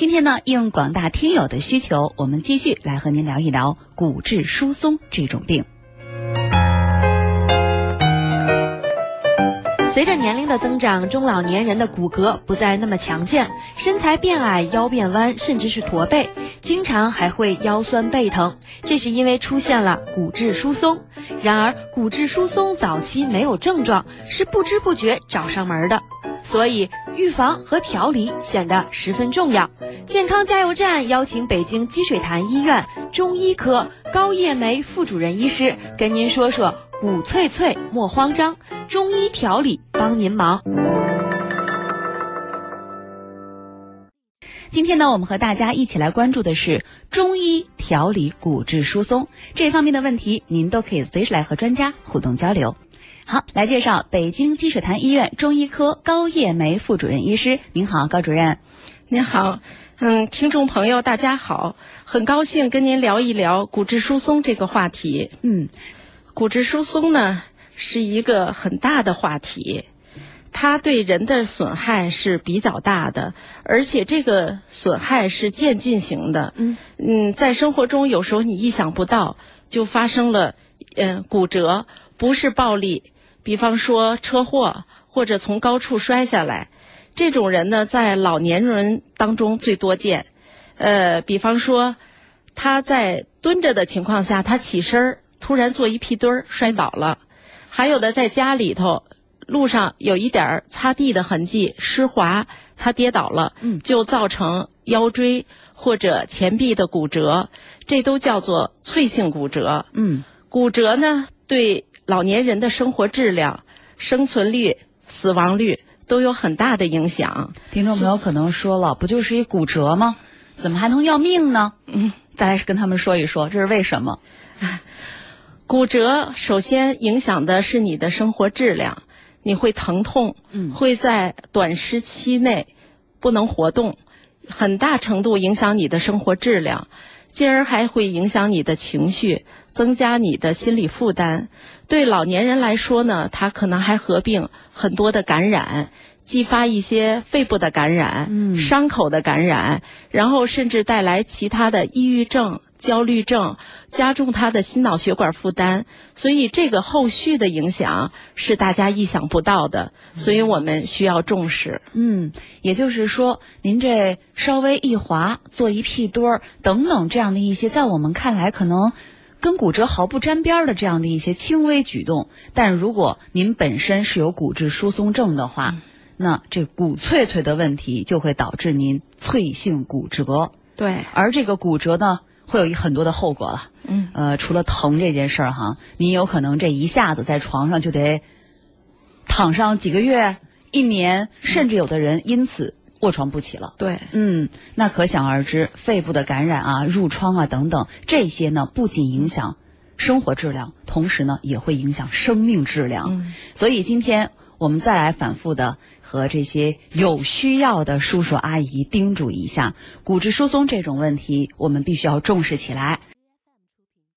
今天呢，应广大听友的需求，我们继续来和您聊一聊骨质疏松这种病。随着年龄的增长，中老年人的骨骼不再那么强健，身材变矮、腰变弯，甚至是驼背，经常还会腰酸背疼。这是因为出现了骨质疏松。然而，骨质疏松早期没有症状，是不知不觉找上门的，所以预防和调理显得十分重要。健康加油站邀请北京积水潭医院中医科高叶梅副主任医师跟您说说。骨脆脆莫慌张，中医调理帮您忙。今天呢，我们和大家一起来关注的是中医调理骨质疏松这方面的问题，您都可以随时来和专家互动交流。好，来介绍北京积水潭医院中医科高叶梅副主任医师。您好，高主任。您好，嗯，听众朋友大家好，很高兴跟您聊一聊骨质疏松这个话题。嗯。骨质疏松呢是一个很大的话题，它对人的损害是比较大的，而且这个损害是渐进型的。嗯嗯，在生活中有时候你意想不到就发生了，嗯，骨折不是暴力，比方说车祸或者从高处摔下来，这种人呢在老年人当中最多见。呃，比方说他在蹲着的情况下，他起身儿。突然坐一屁墩儿摔倒了，还有的在家里头路上有一点儿擦地的痕迹湿滑，他跌倒了，就造成腰椎或者前臂的骨折，这都叫做脆性骨折。嗯，骨折呢对老年人的生活质量、生存率、死亡率都有很大的影响。听众朋友可能说了，不就是一骨折吗？怎么还能要命呢？嗯，再来跟他们说一说，这是为什么？骨折首先影响的是你的生活质量，你会疼痛，会在短时期内不能活动，很大程度影响你的生活质量，进而还会影响你的情绪，增加你的心理负担。对老年人来说呢，他可能还合并很多的感染，激发一些肺部的感染、伤口的感染，然后甚至带来其他的抑郁症。焦虑症加重他的心脑血管负担，所以这个后续的影响是大家意想不到的，所以我们需要重视。嗯，也就是说，您这稍微一滑、做一屁墩儿等等这样的一些，在我们看来可能跟骨折毫不沾边的这样的一些轻微举动，但如果您本身是有骨质疏松症的话，那这骨脆脆的问题就会导致您脆性骨折。对，而这个骨折呢？会有一很多的后果了，嗯，呃，除了疼这件事儿哈，你有可能这一下子在床上就得躺上几个月、一年，甚至有的人因此卧床不起了。对，嗯，那可想而知，肺部的感染啊、褥疮啊等等，这些呢不仅影响生活质量，同时呢也会影响生命质量。所以今天。我们再来反复的和这些有需要的叔叔阿姨叮嘱一下，骨质疏松这种问题，我们必须要重视起来。